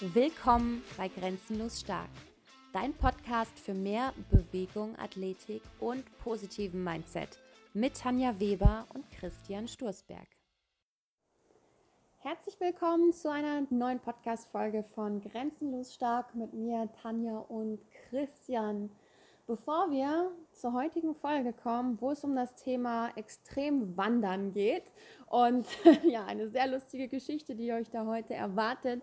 Willkommen bei Grenzenlos Stark, dein Podcast für mehr Bewegung, Athletik und positiven Mindset mit Tanja Weber und Christian Sturzberg. Herzlich willkommen zu einer neuen Podcast-Folge von Grenzenlos Stark mit mir, Tanja und Christian. Bevor wir zur heutigen Folge kommen, wo es um das Thema extrem Wandern geht und ja, eine sehr lustige Geschichte, die euch da heute erwartet,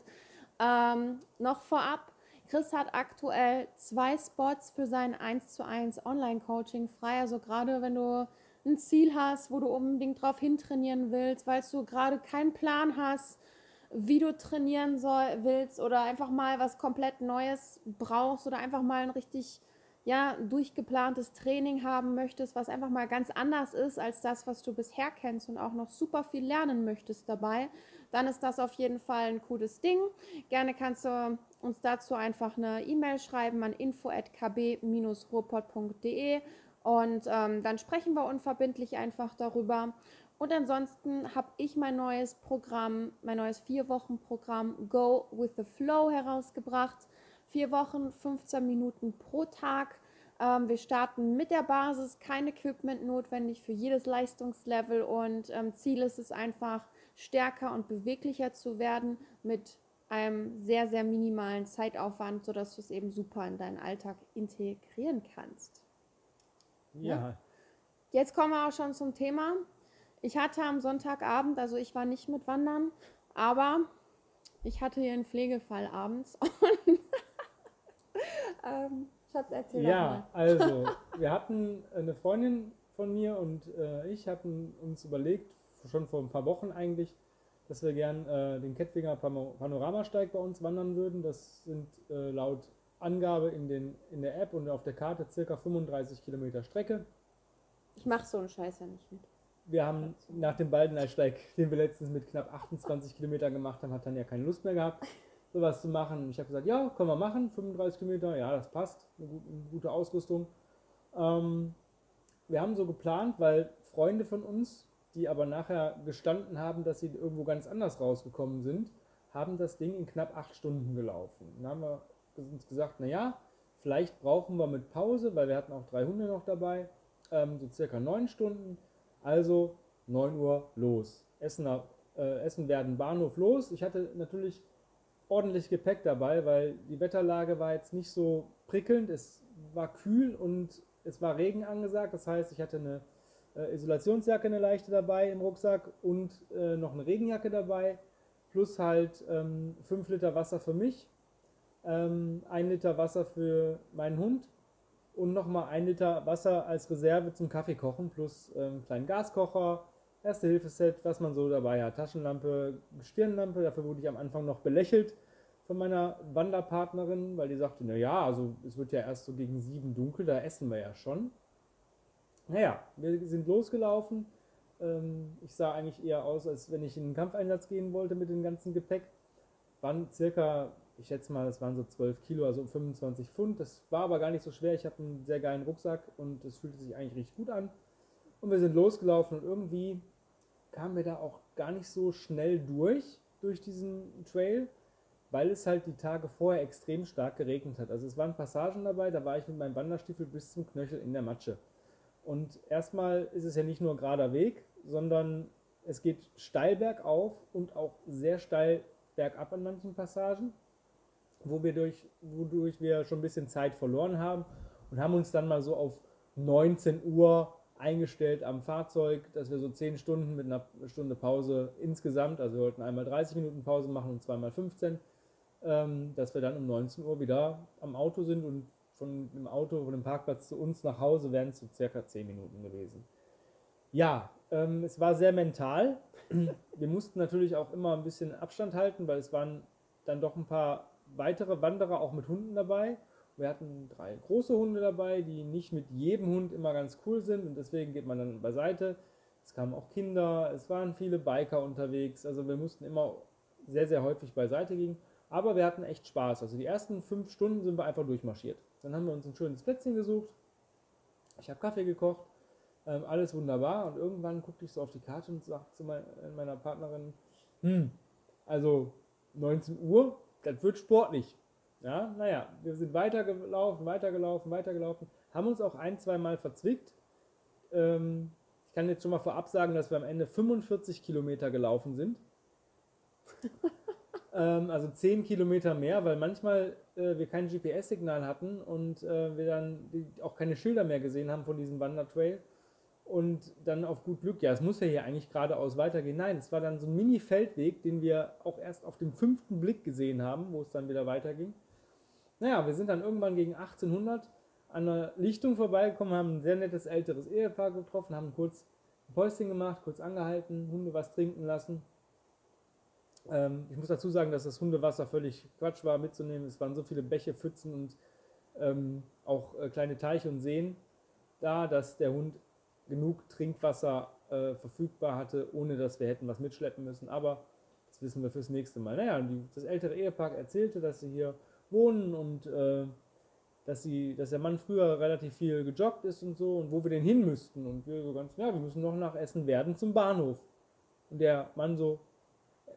ähm, noch vorab, Chris hat aktuell zwei Spots für sein 1 zu 1 Online-Coaching frei. Also gerade wenn du ein Ziel hast, wo du unbedingt drauf hintrainieren willst, weil du gerade keinen Plan hast, wie du trainieren soll, willst oder einfach mal was komplett Neues brauchst oder einfach mal ein richtig ja, durchgeplantes Training haben möchtest, was einfach mal ganz anders ist als das, was du bisher kennst und auch noch super viel lernen möchtest dabei, dann ist das auf jeden Fall ein cooles Ding. Gerne kannst du uns dazu einfach eine E-Mail schreiben an info@kb-ruhrpott.de und ähm, dann sprechen wir unverbindlich einfach darüber. Und ansonsten habe ich mein neues Programm, mein neues vier Wochen Programm Go with the Flow herausgebracht. Vier Wochen, 15 Minuten pro Tag. Ähm, wir starten mit der Basis, kein Equipment notwendig für jedes Leistungslevel und ähm, Ziel ist es einfach, stärker und beweglicher zu werden mit einem sehr, sehr minimalen Zeitaufwand, sodass du es eben super in deinen Alltag integrieren kannst. Ja. ja. Jetzt kommen wir auch schon zum Thema. Ich hatte am Sonntagabend, also ich war nicht mit Wandern, aber ich hatte hier einen Pflegefall abends. Und ähm, Schatz, erzähl Ja, also wir hatten eine Freundin von mir und äh, ich hatten uns überlegt, schon vor ein paar Wochen eigentlich, dass wir gern äh, den Kettwinger Panoramasteig bei uns wandern würden. Das sind äh, laut Angabe in, den, in der App und auf der Karte circa 35 Kilometer Strecke. Ich mache so einen Scheiß ja nicht mit. Wir haben nach dem Baldenersteig, den wir letztens mit knapp 28 Kilometern gemacht haben, hat dann ja keine Lust mehr gehabt, sowas zu machen. Ich habe gesagt, ja, können wir machen, 35 Kilometer, ja, das passt, eine gute, Ausrüstung. Ähm, wir haben so geplant, weil Freunde von uns die aber nachher gestanden haben, dass sie irgendwo ganz anders rausgekommen sind, haben das Ding in knapp acht Stunden gelaufen. Dann haben wir uns gesagt, naja, vielleicht brauchen wir mit Pause, weil wir hatten auch drei Hunde noch dabei, ähm, so circa neun Stunden. Also 9 Uhr los. Essener, äh, Essen werden Bahnhof los. Ich hatte natürlich ordentlich Gepäck dabei, weil die Wetterlage war jetzt nicht so prickelnd. Es war kühl und es war Regen angesagt. Das heißt, ich hatte eine äh, Isolationsjacke eine leichte dabei im Rucksack und äh, noch eine Regenjacke dabei, plus halt ähm, 5 Liter Wasser für mich, ähm, 1 Liter Wasser für meinen Hund und nochmal 1 Liter Wasser als Reserve zum Kaffee kochen, plus ähm, kleinen Gaskocher, Erste-Hilfe-Set, was man so dabei hat, Taschenlampe, Stirnlampe, dafür wurde ich am Anfang noch belächelt von meiner Wanderpartnerin, weil die sagte, naja, also es wird ja erst so gegen sieben dunkel, da essen wir ja schon. Naja, wir sind losgelaufen. Ähm, ich sah eigentlich eher aus, als wenn ich in einen Kampfeinsatz gehen wollte mit dem ganzen Gepäck. Waren circa, ich schätze mal, es waren so 12 Kilo, also 25 Pfund. Das war aber gar nicht so schwer. Ich habe einen sehr geilen Rucksack und es fühlte sich eigentlich richtig gut an. Und wir sind losgelaufen und irgendwie kamen wir da auch gar nicht so schnell durch, durch diesen Trail, weil es halt die Tage vorher extrem stark geregnet hat. Also es waren Passagen dabei, da war ich mit meinem Wanderstiefel bis zum Knöchel in der Matsche. Und erstmal ist es ja nicht nur gerader Weg, sondern es geht steil bergauf und auch sehr steil bergab an manchen Passagen, wo wir durch, wodurch wir schon ein bisschen Zeit verloren haben und haben uns dann mal so auf 19 Uhr eingestellt am Fahrzeug, dass wir so 10 Stunden mit einer Stunde Pause insgesamt, also wir wollten einmal 30 Minuten Pause machen und zweimal 15, ähm, dass wir dann um 19 Uhr wieder am Auto sind und von dem Auto, von dem Parkplatz zu uns nach Hause wären es so circa 10 Minuten gewesen. Ja, ähm, es war sehr mental. Wir mussten natürlich auch immer ein bisschen Abstand halten, weil es waren dann doch ein paar weitere Wanderer auch mit Hunden dabei. Wir hatten drei große Hunde dabei, die nicht mit jedem Hund immer ganz cool sind und deswegen geht man dann beiseite. Es kamen auch Kinder, es waren viele Biker unterwegs, also wir mussten immer sehr, sehr häufig beiseite gehen. Aber wir hatten echt Spaß. Also die ersten fünf Stunden sind wir einfach durchmarschiert. Dann haben wir uns ein schönes Plätzchen gesucht. Ich habe Kaffee gekocht. Ähm, alles wunderbar. Und irgendwann guckte ich so auf die Karte und sagte zu meiner Partnerin, hm, also 19 Uhr, das wird sportlich. Ja, naja, wir sind weitergelaufen, weitergelaufen, weitergelaufen, haben uns auch ein, zwei Mal verzwickt. Ähm, ich kann jetzt schon mal vorab sagen, dass wir am Ende 45 Kilometer gelaufen sind. ähm, also 10 Kilometer mehr, weil manchmal äh, wir kein GPS-Signal hatten und äh, wir dann auch keine Schilder mehr gesehen haben von diesem Wandertrail. Und dann auf gut Glück, ja, es muss ja hier eigentlich geradeaus weitergehen. Nein, es war dann so ein Mini-Feldweg, den wir auch erst auf dem fünften Blick gesehen haben, wo es dann wieder weiterging. Naja, wir sind dann irgendwann gegen 1800 an einer Lichtung vorbeigekommen, haben ein sehr nettes älteres Ehepaar getroffen, haben kurz ein Päuschen gemacht, kurz angehalten, Hunde was trinken lassen. Ähm, ich muss dazu sagen, dass das Hundewasser völlig Quatsch war mitzunehmen. Es waren so viele Bäche, Pfützen und ähm, auch äh, kleine Teiche und Seen da, dass der Hund genug Trinkwasser äh, verfügbar hatte, ohne dass wir hätten was mitschleppen müssen. Aber das wissen wir fürs nächste Mal. Naja, die, das ältere Ehepaar erzählte, dass sie hier wohnen und äh, dass, sie, dass der Mann früher relativ viel gejoggt ist und so und wo wir denn hin müssten. Und wir so ganz, ja, wir müssen noch nach Essen werden zum Bahnhof. Und der Mann so,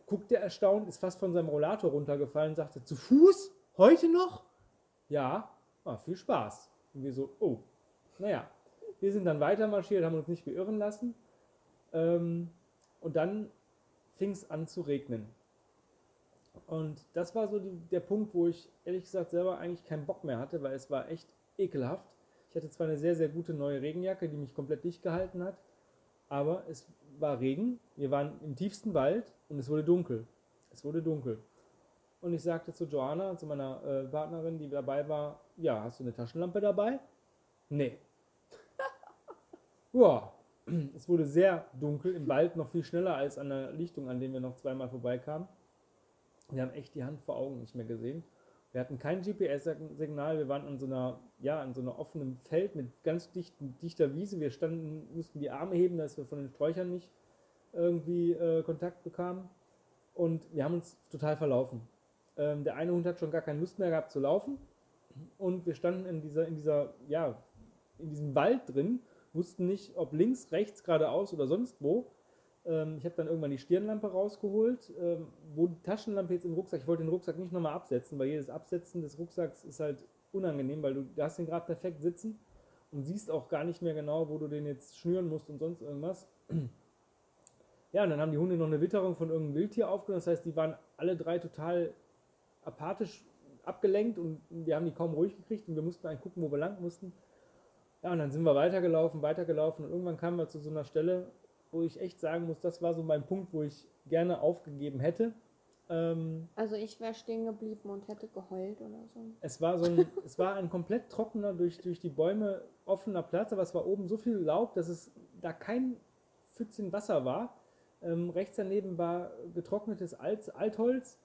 guckte erstaunt, ist fast von seinem Rollator runtergefallen, sagte, zu Fuß? Heute noch? Ja, ah, viel Spaß. Und wir so, oh, naja. Wir sind dann weiter marschiert, haben uns nicht beirren lassen. Ähm, und dann fing es an zu regnen. Und das war so die, der Punkt, wo ich ehrlich gesagt selber eigentlich keinen Bock mehr hatte, weil es war echt ekelhaft. Ich hatte zwar eine sehr, sehr gute neue Regenjacke, die mich komplett dicht gehalten hat, aber es war Regen, wir waren im tiefsten Wald und es wurde dunkel. Es wurde dunkel. Und ich sagte zu Joanna, zu meiner äh, Partnerin, die dabei war, ja, hast du eine Taschenlampe dabei? Nee. ja, es wurde sehr dunkel, im Wald noch viel schneller als an der Lichtung, an der wir noch zweimal vorbeikamen. Wir haben echt die Hand vor Augen nicht mehr gesehen. Wir hatten kein GPS-Signal, wir waren an so einer, ja, an so einer offenen Feld mit ganz dichten, dichter Wiese. Wir standen, mussten die Arme heben, dass wir von den Sträuchern nicht irgendwie äh, Kontakt bekamen. Und wir haben uns total verlaufen. Ähm, der eine Hund hat schon gar keine Lust mehr gehabt zu laufen. Und wir standen in dieser, in dieser, ja, in diesem Wald drin, wussten nicht, ob links, rechts, geradeaus oder sonst wo. Ähm, ich habe dann irgendwann die Stirnlampe rausgeholt, ähm, wo die Taschenlampe jetzt im Rucksack, ich wollte den Rucksack nicht nochmal absetzen, weil jedes Absetzen des Rucksacks ist halt unangenehm, weil du, hast den gerade perfekt sitzen und siehst auch gar nicht mehr genau, wo du den jetzt schnüren musst und sonst irgendwas. Ja, und dann haben die Hunde noch eine Witterung von irgendeinem Wildtier aufgenommen. Das heißt, die waren alle drei total apathisch abgelenkt und wir haben die kaum ruhig gekriegt und wir mussten eigentlich gucken, wo wir lang mussten. Ja, und dann sind wir weitergelaufen, weitergelaufen und irgendwann kamen wir zu so einer Stelle, wo ich echt sagen muss, das war so mein Punkt, wo ich gerne aufgegeben hätte. Ähm, also ich wäre stehen geblieben und hätte geheult oder so. Es war so ein, es war ein komplett trockener, durch, durch die Bäume offener Platz, aber es war oben so viel Laub, dass es da kein Pfützchen Wasser war. Ähm, rechts daneben war getrocknetes Alt, Altholz,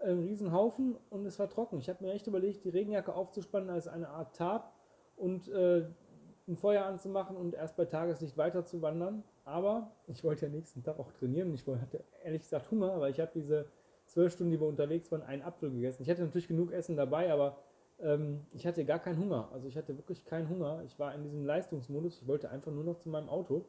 ein Riesenhaufen und es war trocken. Ich habe mir echt überlegt, die Regenjacke aufzuspannen als eine Art Tarp und äh, ein Feuer anzumachen und erst bei Tageslicht weiter zu wandern. Aber ich wollte ja nächsten Tag auch trainieren ich hatte ehrlich gesagt Hunger, weil ich habe diese zwölf Stunden, die wir unterwegs waren, einen Apfel gegessen. Ich hatte natürlich genug Essen dabei, aber ähm, ich hatte gar keinen Hunger. Also ich hatte wirklich keinen Hunger. Ich war in diesem Leistungsmodus. Ich wollte einfach nur noch zu meinem Auto.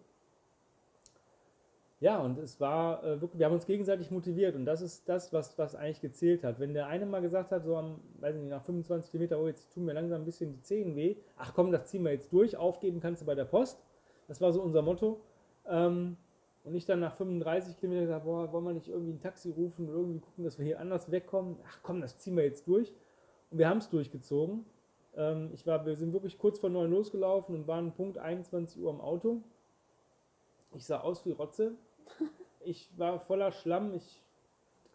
Ja, und es war äh, wirklich, wir haben uns gegenseitig motiviert und das ist das, was, was eigentlich gezählt hat. Wenn der eine mal gesagt hat, so am, weiß nicht, nach 25 Kilometer, oh, jetzt tun mir langsam ein bisschen die Zehen weh, ach komm, das ziehen wir jetzt durch, aufgeben kannst du bei der Post. Das war so unser Motto. Ähm, und ich dann nach 35 Kilometern gesagt, boah, wollen wir nicht irgendwie ein Taxi rufen oder irgendwie gucken, dass wir hier anders wegkommen? Ach komm, das ziehen wir jetzt durch. Und wir haben es durchgezogen. Ähm, ich war, wir sind wirklich kurz vor neun losgelaufen und waren Punkt 21 Uhr am Auto. Ich sah aus wie Rotze. Ich war voller Schlamm, ich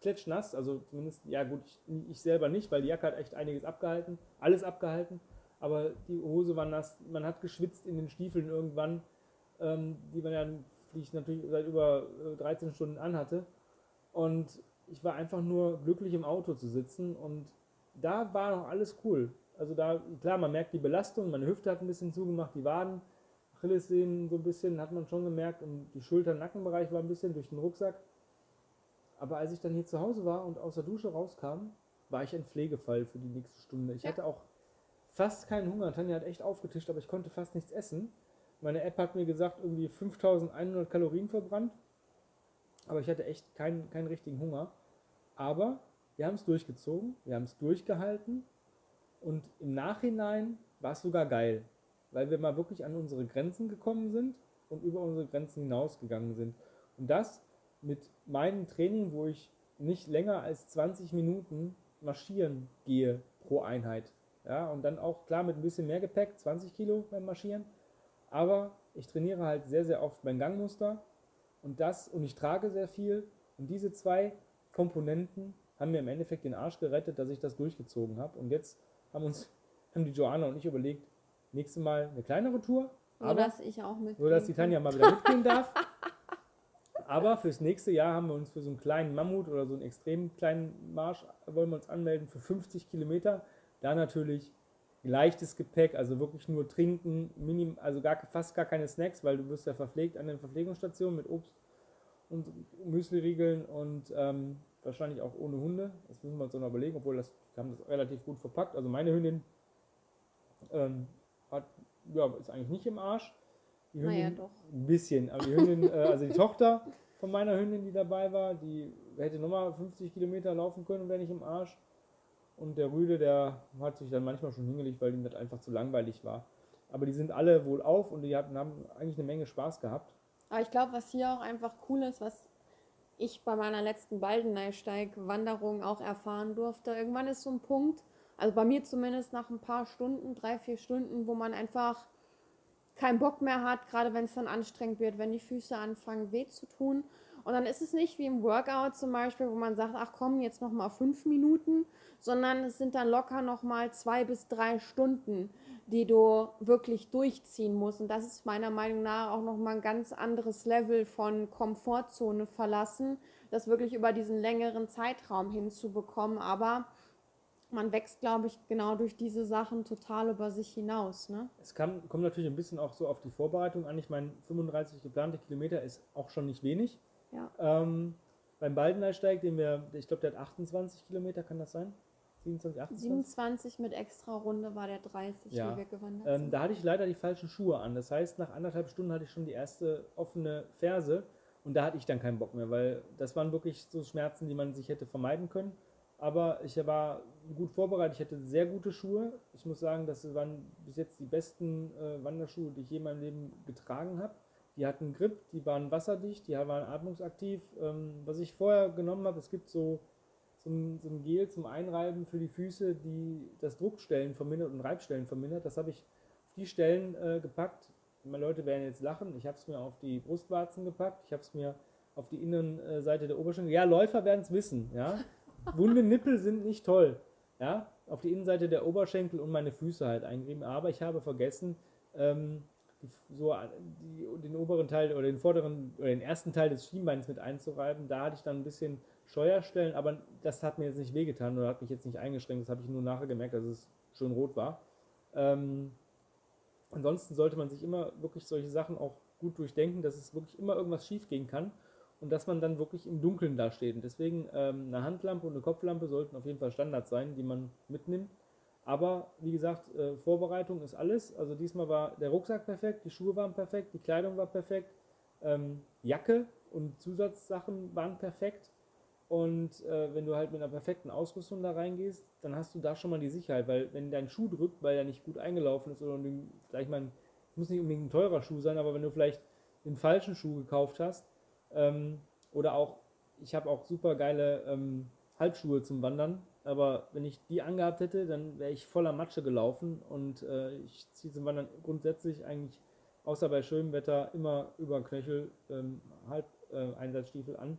klatschnass, also zumindest, ja gut, ich, ich, selber nicht, weil die Jacke hat echt einiges abgehalten, alles abgehalten, aber die Hose war nass, man hat geschwitzt in den Stiefeln irgendwann, ähm, die man ja, die ich natürlich seit über 13 äh, Stunden anhatte und ich war einfach nur glücklich im Auto zu sitzen und da war noch alles cool. Also da, klar, man merkt die Belastung, meine Hüfte hat ein bisschen zugemacht, die Waden, Achillessehnen so ein bisschen, hat man schon gemerkt und die Schulter-Nackenbereich war ein bisschen durch den Rucksack. Aber als ich dann hier zu Hause war und aus der Dusche rauskam, war ich ein Pflegefall für die nächste Stunde. Ich ja. hatte auch fast keinen Hunger. Tanja hat echt aufgetischt, aber ich konnte fast nichts essen. Meine App hat mir gesagt, irgendwie 5100 Kalorien verbrannt. Aber ich hatte echt keinen, keinen richtigen Hunger. Aber wir haben es durchgezogen, wir haben es durchgehalten und im Nachhinein war es sogar geil, weil wir mal wirklich an unsere Grenzen gekommen sind und über unsere Grenzen hinausgegangen sind. Und das mit meinem Training, wo ich nicht länger als 20 Minuten marschieren gehe pro Einheit. Ja, und dann auch klar mit ein bisschen mehr Gepäck, 20 Kilo beim Marschieren. Aber ich trainiere halt sehr, sehr oft mein Gangmuster und das und ich trage sehr viel. Und diese zwei Komponenten haben mir im Endeffekt den Arsch gerettet, dass ich das durchgezogen habe. Und jetzt haben uns, haben die Joanna und ich überlegt, nächstes Mal eine kleinere Tour. So aber, dass ich auch mit. So dass die Tanja mal wieder mitgehen darf. Aber fürs nächste Jahr haben wir uns für so einen kleinen Mammut oder so einen extrem kleinen Marsch wollen wir uns anmelden für 50 Kilometer. Da natürlich leichtes Gepäck, also wirklich nur trinken, minim, also gar, fast gar keine Snacks, weil du wirst ja verpflegt an den Verpflegungsstationen mit Obst und Müsli-Riegeln und ähm, wahrscheinlich auch ohne Hunde. Das müssen wir uns noch überlegen, obwohl das, wir haben das relativ gut verpackt. Also meine Hündin ähm, hat, ja, ist eigentlich nicht im Arsch. Die Hündin, naja, doch. Ein bisschen, aber die Hündin, äh, also die Tochter von meiner Hündin, die dabei war, die hätte nochmal 50 Kilometer laufen können und wäre nicht im Arsch. Und der Rüde, der hat sich dann manchmal schon hingelegt, weil ihm das einfach zu langweilig war. Aber die sind alle wohl auf und die hatten, haben eigentlich eine Menge Spaß gehabt. Aber ich glaube, was hier auch einfach cool ist, was ich bei meiner letzten Baldeneysteig-Wanderung auch erfahren durfte, irgendwann ist so ein Punkt, also bei mir zumindest nach ein paar Stunden, drei, vier Stunden, wo man einfach keinen Bock mehr hat, gerade wenn es dann anstrengend wird, wenn die Füße anfangen weh zu tun. Und dann ist es nicht wie im Workout zum Beispiel, wo man sagt, ach komm, jetzt noch mal fünf Minuten, sondern es sind dann locker noch mal zwei bis drei Stunden, die du wirklich durchziehen musst. Und das ist meiner Meinung nach auch noch mal ein ganz anderes Level von Komfortzone verlassen, das wirklich über diesen längeren Zeitraum hinzubekommen. Aber man wächst, glaube ich, genau durch diese Sachen total über sich hinaus. Ne? Es kann, kommt natürlich ein bisschen auch so auf die Vorbereitung an. Ich meine, 35 geplante Kilometer ist auch schon nicht wenig. Ja. Ähm, beim Baldeneysteig, den wir, ich glaube, der hat 28 Kilometer, kann das sein? 27, 28? 27 mit extra Runde war der 30, ja. wie wir gewandert ähm, Da hatte ich leider die falschen Schuhe an. Das heißt, nach anderthalb Stunden hatte ich schon die erste offene Ferse und da hatte ich dann keinen Bock mehr, weil das waren wirklich so Schmerzen, die man sich hätte vermeiden können. Aber ich war gut vorbereitet. Ich hatte sehr gute Schuhe. Ich muss sagen, das waren bis jetzt die besten äh, Wanderschuhe, die ich je in meinem Leben getragen habe. Die hatten Grip, die waren wasserdicht, die waren atmungsaktiv. Ähm, was ich vorher genommen habe, es gibt so, so, ein, so ein Gel zum Einreiben für die Füße, die das Druckstellen vermindert und Reibstellen vermindert. Das habe ich auf die Stellen äh, gepackt. Meine Leute werden jetzt lachen. Ich habe es mir auf die Brustwarzen gepackt. Ich habe es mir auf die Innenseite der Oberschenkel. Ja, Läufer werden es wissen. Ja? Wunde Nippel sind nicht toll. Ja, auf die Innenseite der Oberschenkel und meine Füße halt eingerieben. Aber ich habe vergessen, ähm, so die, den oberen Teil oder den vorderen oder den ersten Teil des Schienbeins mit einzureiben. Da hatte ich dann ein bisschen Scheuerstellen, aber das hat mir jetzt nicht wehgetan oder hat mich jetzt nicht eingeschränkt. Das habe ich nur nachher gemerkt, dass es schön rot war. Ähm, ansonsten sollte man sich immer wirklich solche Sachen auch gut durchdenken, dass es wirklich immer irgendwas schief gehen kann und dass man dann wirklich im Dunkeln dasteht. Und deswegen ähm, eine Handlampe und eine Kopflampe sollten auf jeden Fall Standard sein, die man mitnimmt. Aber wie gesagt, äh, Vorbereitung ist alles. Also diesmal war der Rucksack perfekt, die Schuhe waren perfekt, die Kleidung war perfekt, ähm, Jacke und Zusatzsachen waren perfekt. Und äh, wenn du halt mit einer perfekten Ausrüstung da reingehst, dann hast du da schon mal die Sicherheit, weil wenn dein Schuh drückt, weil er nicht gut eingelaufen ist oder du, vielleicht mal, muss nicht unbedingt ein teurer Schuh sein, aber wenn du vielleicht den falschen Schuh gekauft hast, ähm, oder auch, ich habe auch super geile ähm, Halbschuhe zum Wandern, aber wenn ich die angehabt hätte, dann wäre ich voller Matsche gelaufen und äh, ich ziehe zum Wandern grundsätzlich eigentlich, außer bei schönem Wetter, immer über Knöchel ähm, Halb-Einsatzstiefel äh, an,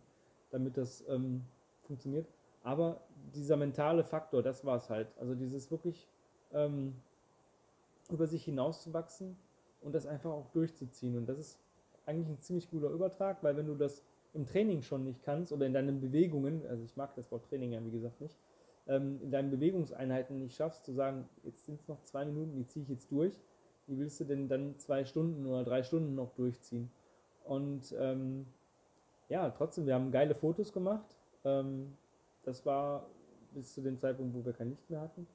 damit das ähm, funktioniert. Aber dieser mentale Faktor, das war es halt. Also dieses wirklich ähm, über sich hinauszuwachsen und das einfach auch durchzuziehen. Und das ist eigentlich ein ziemlich guter Übertrag, weil wenn du das im Training schon nicht kannst oder in deinen Bewegungen, also ich mag das Wort Training ja wie gesagt nicht, ähm, in deinen Bewegungseinheiten nicht schaffst, zu sagen, jetzt sind es noch zwei Minuten, die ziehe ich jetzt durch, wie willst du denn dann zwei Stunden oder drei Stunden noch durchziehen? Und ähm, ja, trotzdem, wir haben geile Fotos gemacht. Ähm, das war bis zu dem Zeitpunkt, wo wir kein Licht mehr hatten.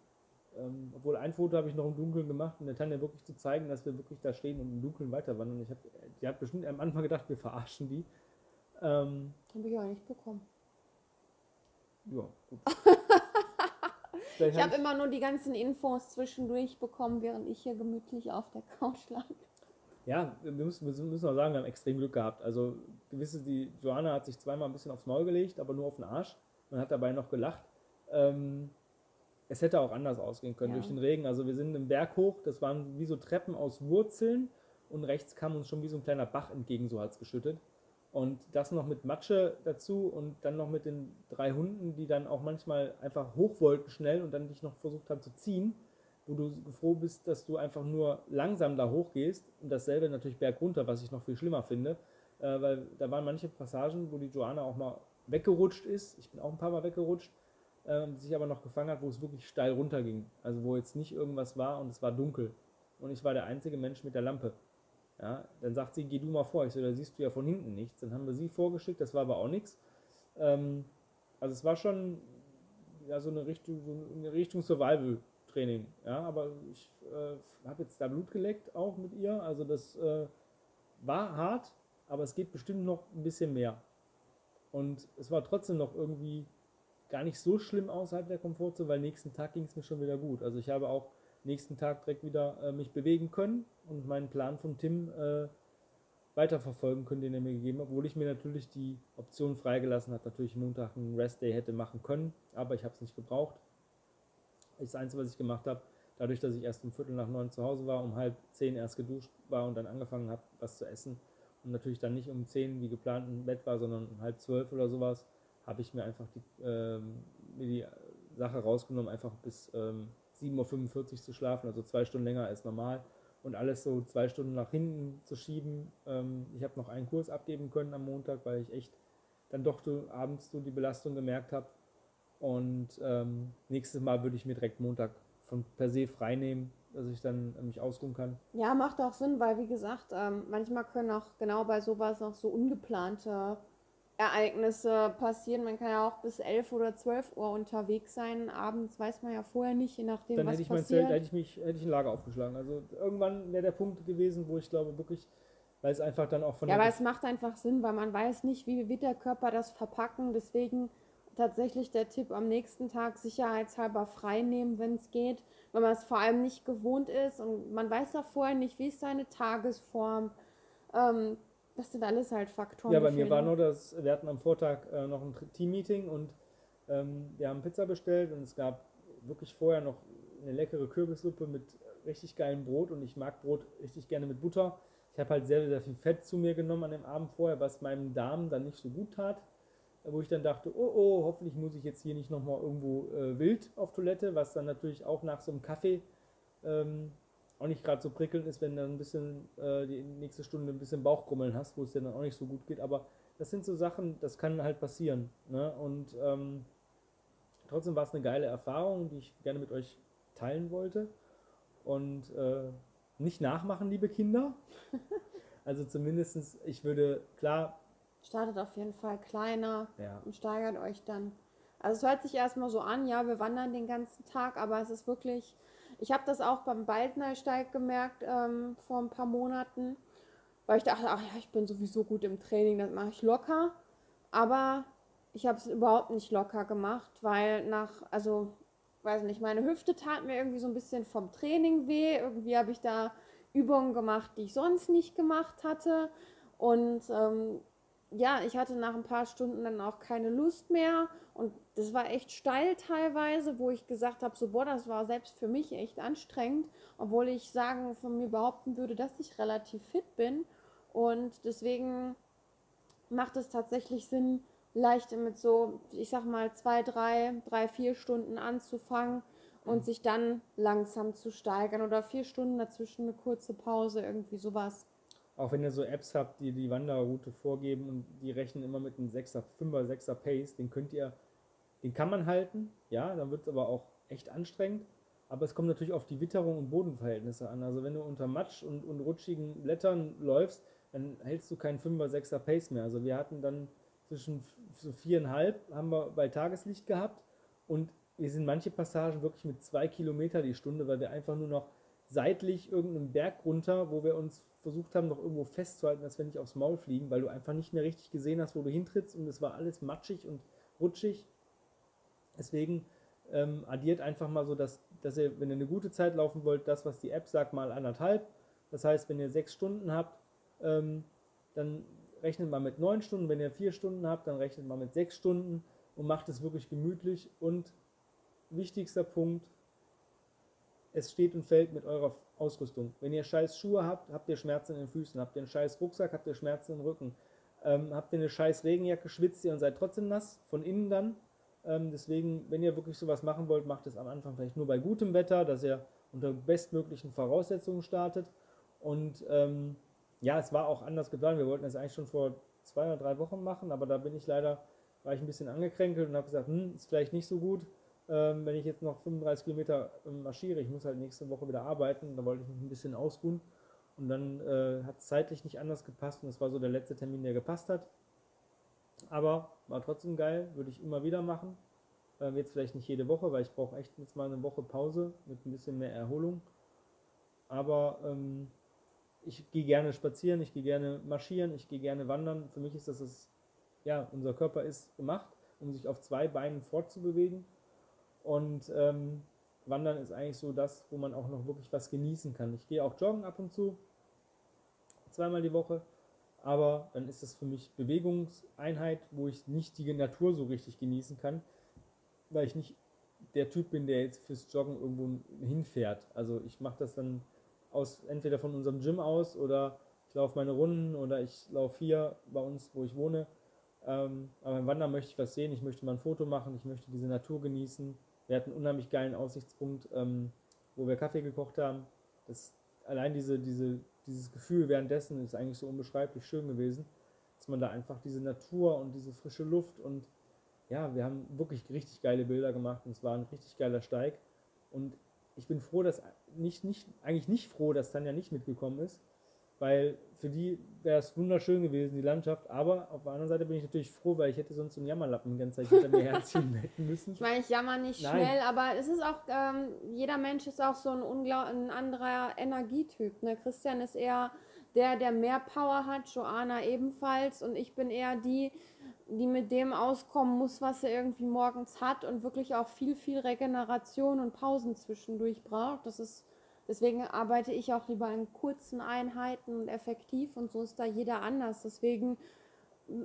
Ähm, obwohl ein Foto habe ich noch im Dunkeln gemacht, um der Tanja wirklich zu zeigen, dass wir wirklich da stehen und im Dunkeln weiter wandern. Ich hab, die hat bestimmt am Anfang gedacht, wir verarschen die. Ähm, habe ich auch nicht bekommen. Ja, gut. ich habe immer nur die ganzen Infos zwischendurch bekommen, während ich hier gemütlich auf der Couch lag. Ja, wir müssen, wir müssen auch sagen, wir haben extrem Glück gehabt. Also gewisse, die Joanna hat sich zweimal ein bisschen aufs Maul gelegt, aber nur auf den Arsch. Man hat dabei noch gelacht. Ähm, es hätte auch anders ausgehen können ja. durch den Regen. Also wir sind im Berg hoch, das waren wie so Treppen aus Wurzeln und rechts kam uns schon wie so ein kleiner Bach entgegen, so hat es geschüttet. Und das noch mit Matsche dazu und dann noch mit den drei Hunden, die dann auch manchmal einfach hoch wollten schnell und dann dich noch versucht haben zu ziehen, wo du froh bist, dass du einfach nur langsam da hochgehst und dasselbe natürlich bergunter, was ich noch viel schlimmer finde, äh, weil da waren manche Passagen, wo die Joanna auch mal weggerutscht ist, ich bin auch ein paar Mal weggerutscht, äh, sich aber noch gefangen hat, wo es wirklich steil runterging, also wo jetzt nicht irgendwas war und es war dunkel. Und ich war der einzige Mensch mit der Lampe. Ja, dann sagt sie, geh du mal vor. Ich so, da siehst du ja von hinten nichts. Dann haben wir sie vorgeschickt, das war aber auch nichts. Ähm, also es war schon ja, so eine Richtung, so Richtung Survival-Training. Ja, aber ich äh, habe jetzt da Blut geleckt auch mit ihr. Also das äh, war hart, aber es geht bestimmt noch ein bisschen mehr. Und es war trotzdem noch irgendwie gar nicht so schlimm außerhalb der Komfortzone, weil nächsten Tag ging es mir schon wieder gut. Also ich habe auch nächsten Tag direkt wieder äh, mich bewegen können und meinen Plan von Tim äh, weiterverfolgen können, den er mir gegeben hat, obwohl ich mir natürlich die Option freigelassen habe, natürlich Montag einen Rest-Day hätte machen können, aber ich habe es nicht gebraucht. Das Einzige, was ich gemacht habe, dadurch, dass ich erst um Viertel nach neun zu Hause war, um halb zehn erst geduscht war und dann angefangen habe, was zu essen und natürlich dann nicht um zehn wie geplant im Bett war, sondern um halb zwölf oder sowas, habe ich mir einfach die, ähm, mir die Sache rausgenommen, einfach bis ähm, 7.45 Uhr zu schlafen, also zwei Stunden länger als normal und alles so zwei Stunden nach hinten zu schieben. Ähm, ich habe noch einen Kurs abgeben können am Montag, weil ich echt dann doch so abends so die Belastung gemerkt habe. Und ähm, nächstes Mal würde ich mir direkt Montag von per se frei nehmen, dass ich dann äh, mich ausruhen kann. Ja, macht auch Sinn, weil wie gesagt, ähm, manchmal können auch genau bei sowas auch so ungeplante Ereignisse passieren. Man kann ja auch bis 11 oder 12 Uhr unterwegs sein. Abends weiß man ja vorher nicht, je nachdem, Dann was hätte ich passiert. Zelt, hätte ich mich, hätte ich ein Lager aufgeschlagen. Also irgendwann wäre der Punkt gewesen, wo ich glaube wirklich, weil es einfach dann auch von Ja, aber es macht einfach Sinn, weil man weiß nicht, wie wird der Körper das verpacken. Deswegen tatsächlich der Tipp am nächsten Tag sicherheitshalber frei nehmen, wenn es geht, wenn man es vor allem nicht gewohnt ist und man weiß ja vorher nicht, wie ist seine Tagesform. Ähm, das sind alles halt Faktoren. Ja, bei mir war nur das, wir hatten am Vortag äh, noch ein Team-Meeting und ähm, wir haben Pizza bestellt und es gab wirklich vorher noch eine leckere Kürbissuppe mit richtig geilem Brot und ich mag Brot richtig gerne mit Butter. Ich habe halt sehr, sehr viel Fett zu mir genommen an dem Abend vorher, was meinem Darm dann nicht so gut tat. Wo ich dann dachte, oh oh, hoffentlich muss ich jetzt hier nicht nochmal irgendwo äh, wild auf Toilette, was dann natürlich auch nach so einem Kaffee ähm, auch nicht gerade so prickelnd ist, wenn du ein bisschen äh, die nächste Stunde ein bisschen Bauchgrummeln hast, wo es dir dann auch nicht so gut geht. Aber das sind so Sachen, das kann halt passieren. Ne? Und ähm, trotzdem war es eine geile Erfahrung, die ich gerne mit euch teilen wollte. Und äh, nicht nachmachen, liebe Kinder. also zumindest, ich würde, klar. Startet auf jeden Fall kleiner ja. und steigert euch dann. Also es hört sich erstmal so an, ja, wir wandern den ganzen Tag, aber es ist wirklich ich habe das auch beim Baldnersteig gemerkt ähm, vor ein paar Monaten, weil ich dachte, ach ja, ich bin sowieso gut im Training, das mache ich locker. Aber ich habe es überhaupt nicht locker gemacht, weil nach, also, weiß nicht, meine Hüfte tat mir irgendwie so ein bisschen vom Training weh. Irgendwie habe ich da Übungen gemacht, die ich sonst nicht gemacht hatte. Und ähm, ja, ich hatte nach ein paar Stunden dann auch keine Lust mehr. Und das war echt steil teilweise, wo ich gesagt habe, so boah, das war selbst für mich echt anstrengend, obwohl ich sagen von mir behaupten würde, dass ich relativ fit bin. Und deswegen macht es tatsächlich Sinn, leicht mit so, ich sag mal, zwei, drei, drei, vier Stunden anzufangen und sich dann langsam zu steigern oder vier Stunden dazwischen eine kurze Pause, irgendwie sowas. Auch wenn ihr so Apps habt, die die Wanderroute vorgeben und die rechnen immer mit einem 6er, 5er, 6er Pace, den könnt ihr, den kann man halten, ja, dann wird es aber auch echt anstrengend. Aber es kommt natürlich auf die Witterung und Bodenverhältnisse an. Also wenn du unter Matsch und, und rutschigen Blättern läufst, dann hältst du keinen 5er, 6er Pace mehr. Also wir hatten dann zwischen so viereinhalb haben wir bei Tageslicht gehabt und wir sind manche Passagen wirklich mit zwei Kilometer die Stunde, weil wir einfach nur noch seitlich irgendeinen Berg runter, wo wir uns versucht haben, noch irgendwo festzuhalten, dass wir nicht aufs Maul fliegen, weil du einfach nicht mehr richtig gesehen hast, wo du hintrittst und es war alles matschig und rutschig. Deswegen ähm, addiert einfach mal so, dass, dass ihr, wenn ihr eine gute Zeit laufen wollt, das, was die App sagt, mal anderthalb. Das heißt, wenn ihr sechs Stunden habt, ähm, dann rechnet mal mit neun Stunden. Wenn ihr vier Stunden habt, dann rechnet mal mit sechs Stunden und macht es wirklich gemütlich. Und wichtigster Punkt, es steht und fällt mit eurer Ausrüstung. Wenn ihr scheiß Schuhe habt, habt ihr Schmerzen in den Füßen. Habt ihr einen scheiß Rucksack, habt ihr Schmerzen im Rücken. Ähm, habt ihr eine scheiß Regenjacke, schwitzt ihr und seid trotzdem nass, von innen dann. Ähm, deswegen, wenn ihr wirklich sowas machen wollt, macht es am Anfang vielleicht nur bei gutem Wetter, dass ihr unter bestmöglichen Voraussetzungen startet. Und ähm, ja, es war auch anders geplant. Wir wollten das eigentlich schon vor zwei oder drei Wochen machen, aber da bin ich leider, war ich ein bisschen angekränkelt und habe gesagt, hm, ist vielleicht nicht so gut, ähm, wenn ich jetzt noch 35 Kilometer ähm, marschiere. Ich muss halt nächste Woche wieder arbeiten, da wollte ich mich ein bisschen ausruhen. Und dann äh, hat es zeitlich nicht anders gepasst und das war so der letzte Termin, der gepasst hat. Aber war trotzdem geil, würde ich immer wieder machen. Ähm, jetzt vielleicht nicht jede Woche, weil ich brauche echt jetzt mal eine Woche Pause mit ein bisschen mehr Erholung. Aber ähm, ich gehe gerne spazieren, ich gehe gerne marschieren, ich gehe gerne wandern. Für mich ist das, das, ja, unser Körper ist gemacht, um sich auf zwei Beinen fortzubewegen. Und ähm, Wandern ist eigentlich so das, wo man auch noch wirklich was genießen kann. Ich gehe auch joggen ab und zu, zweimal die Woche, aber dann ist das für mich Bewegungseinheit, wo ich nicht die Natur so richtig genießen kann, weil ich nicht der Typ bin, der jetzt fürs Joggen irgendwo hinfährt. Also ich mache das dann aus entweder von unserem Gym aus oder ich laufe meine Runden oder ich laufe hier bei uns, wo ich wohne. Ähm, aber beim Wandern möchte ich was sehen, ich möchte mal ein Foto machen, ich möchte diese Natur genießen. Wir hatten einen unheimlich geilen Aussichtspunkt, ähm, wo wir Kaffee gekocht haben. Das, allein diese, diese, dieses Gefühl währenddessen ist eigentlich so unbeschreiblich schön gewesen, dass man da einfach diese Natur und diese frische Luft und ja, wir haben wirklich richtig geile Bilder gemacht und es war ein richtig geiler Steig. Und ich bin froh, dass nicht, nicht, eigentlich nicht froh, dass Tanja nicht mitgekommen ist, weil für die wäre es wunderschön gewesen, die Landschaft. Aber auf der anderen Seite bin ich natürlich froh, weil ich hätte sonst so einen Jammerlappen die ganze Zeit hinter mir herziehen müssen. Ich meine, ich jammer nicht Nein. schnell, aber es ist auch, ähm, jeder Mensch ist auch so ein, Unglaub ein anderer Energietyp. Ne? Christian ist eher der, der mehr Power hat, Joanna ebenfalls und ich bin eher die, die mit dem auskommen muss, was er irgendwie morgens hat und wirklich auch viel, viel Regeneration und Pausen zwischendurch braucht. Das ist, deswegen arbeite ich auch lieber in kurzen Einheiten und effektiv und so ist da jeder anders. Deswegen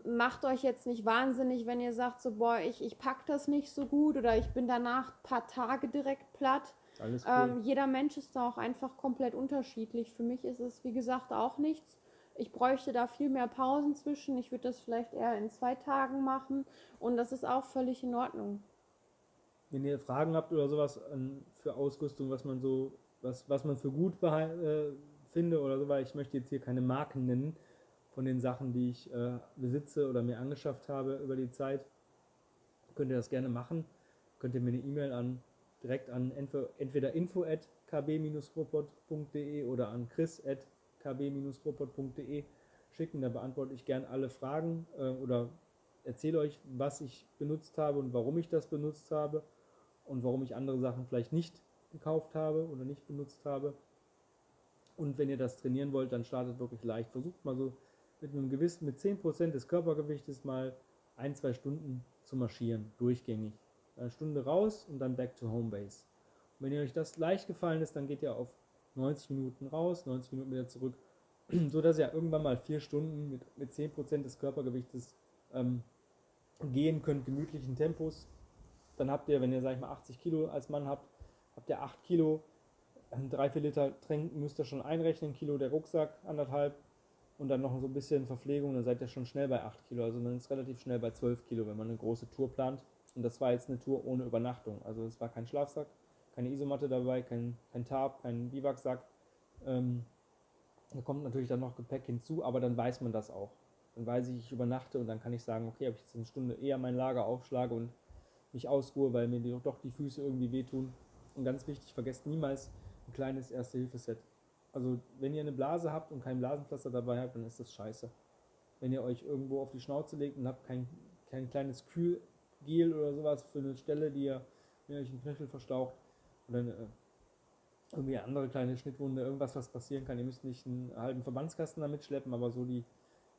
macht euch jetzt nicht wahnsinnig, wenn ihr sagt, so, boah, ich, ich pack das nicht so gut oder ich bin danach ein paar Tage direkt platt. Alles cool. ähm, jeder Mensch ist da auch einfach komplett unterschiedlich. Für mich ist es, wie gesagt, auch nichts ich bräuchte da viel mehr Pausen zwischen. Ich würde das vielleicht eher in zwei Tagen machen und das ist auch völlig in Ordnung. Wenn ihr Fragen habt oder sowas für Ausrüstung, was man so, was, was man für gut äh, finde oder so, weil ich möchte jetzt hier keine Marken nennen von den Sachen, die ich äh, besitze oder mir angeschafft habe über die Zeit, könnt ihr das gerne machen. Könnt ihr mir eine E-Mail an direkt an entweder info at kb-robot.de oder an chris at kb-robot.de schicken. Da beantworte ich gern alle Fragen äh, oder erzähle euch, was ich benutzt habe und warum ich das benutzt habe und warum ich andere Sachen vielleicht nicht gekauft habe oder nicht benutzt habe. Und wenn ihr das trainieren wollt, dann startet wirklich leicht. Versucht mal so mit einem gewissen, mit 10% des Körpergewichtes mal ein, zwei Stunden zu marschieren, durchgängig. Eine Stunde raus und dann back to home base. Und wenn ihr euch das leicht gefallen ist, dann geht ihr auf 90 Minuten raus, 90 Minuten wieder zurück, so dass ihr irgendwann mal vier Stunden mit, mit 10% des Körpergewichtes ähm, gehen könnt, gemütlichen Tempos. Dann habt ihr, wenn ihr, sag ich mal, 80 Kilo als Mann habt, habt ihr 8 Kilo, 3, 4 Liter trinken müsst ihr schon einrechnen, Kilo der Rucksack, anderthalb und dann noch so ein bisschen Verpflegung, dann seid ihr schon schnell bei 8 Kilo. Also man ist relativ schnell bei 12 Kilo, wenn man eine große Tour plant. Und das war jetzt eine Tour ohne Übernachtung. Also es war kein Schlafsack, keine Isomatte dabei, kein, kein Tarp, kein Biwaksack. Ähm, da kommt natürlich dann noch Gepäck hinzu, aber dann weiß man das auch. Dann weiß ich, ich übernachte und dann kann ich sagen, okay, ob ich jetzt eine Stunde eher mein Lager aufschlage und mich ausruhe, weil mir doch die Füße irgendwie wehtun. Und ganz wichtig, vergesst niemals ein kleines Erste-Hilfe-Set. Also wenn ihr eine Blase habt und kein Blasenpflaster dabei habt, dann ist das scheiße. Wenn ihr euch irgendwo auf die Schnauze legt und habt kein, kein kleines Kühlgel oder sowas für eine Stelle, die ihr, wenn ihr euch den Knöchel verstaucht, oder eine, irgendwie eine andere kleine Schnittwunde, irgendwas, was passieren kann. Ihr müsst nicht einen halben Verbandskasten damit schleppen, aber so die,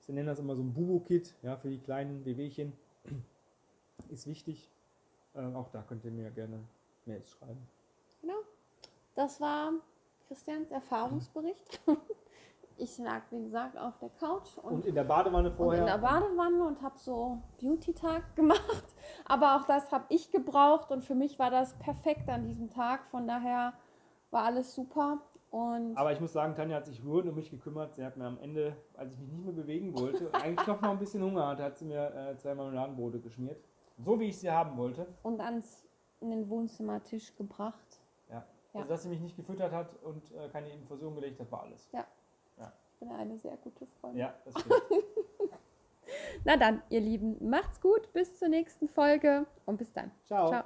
sie nennen das immer so ein Bubo-Kit, ja, für die kleinen Wehwehchen, ist wichtig. äh, auch da könnt ihr mir gerne Mails schreiben. Genau. Das war Christians Erfahrungsbericht. Ich lag, wie gesagt, auf der Couch und, Und in der Badewanne und vorher. in der Badewanne und habe so Beauty-Tag gemacht. Aber auch das habe ich gebraucht und für mich war das perfekt an diesem Tag. Von daher war alles super. Und Aber ich muss sagen, Tanja hat sich rührend um mich gekümmert. Sie hat mir am Ende, als ich mich nicht mehr bewegen wollte, und eigentlich doch noch ein bisschen Hunger hatte, hat sie mir äh, zwei Marmeladenbrote geschmiert. So wie ich sie haben wollte. und ans in den Wohnzimmertisch gebracht. Ja. Ja. Also, dass sie mich nicht gefüttert hat und äh, keine Infusion gelegt hat, war alles. Ich bin eine sehr gute Freundin. Ja, das stimmt. Na dann, ihr Lieben, macht's gut, bis zur nächsten Folge und bis dann. Ciao. Ciao.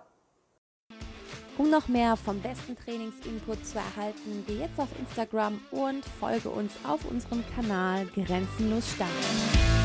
Um noch mehr vom besten Trainingsinput zu erhalten, geh jetzt auf Instagram und folge uns auf unserem Kanal Grenzenlos Stark.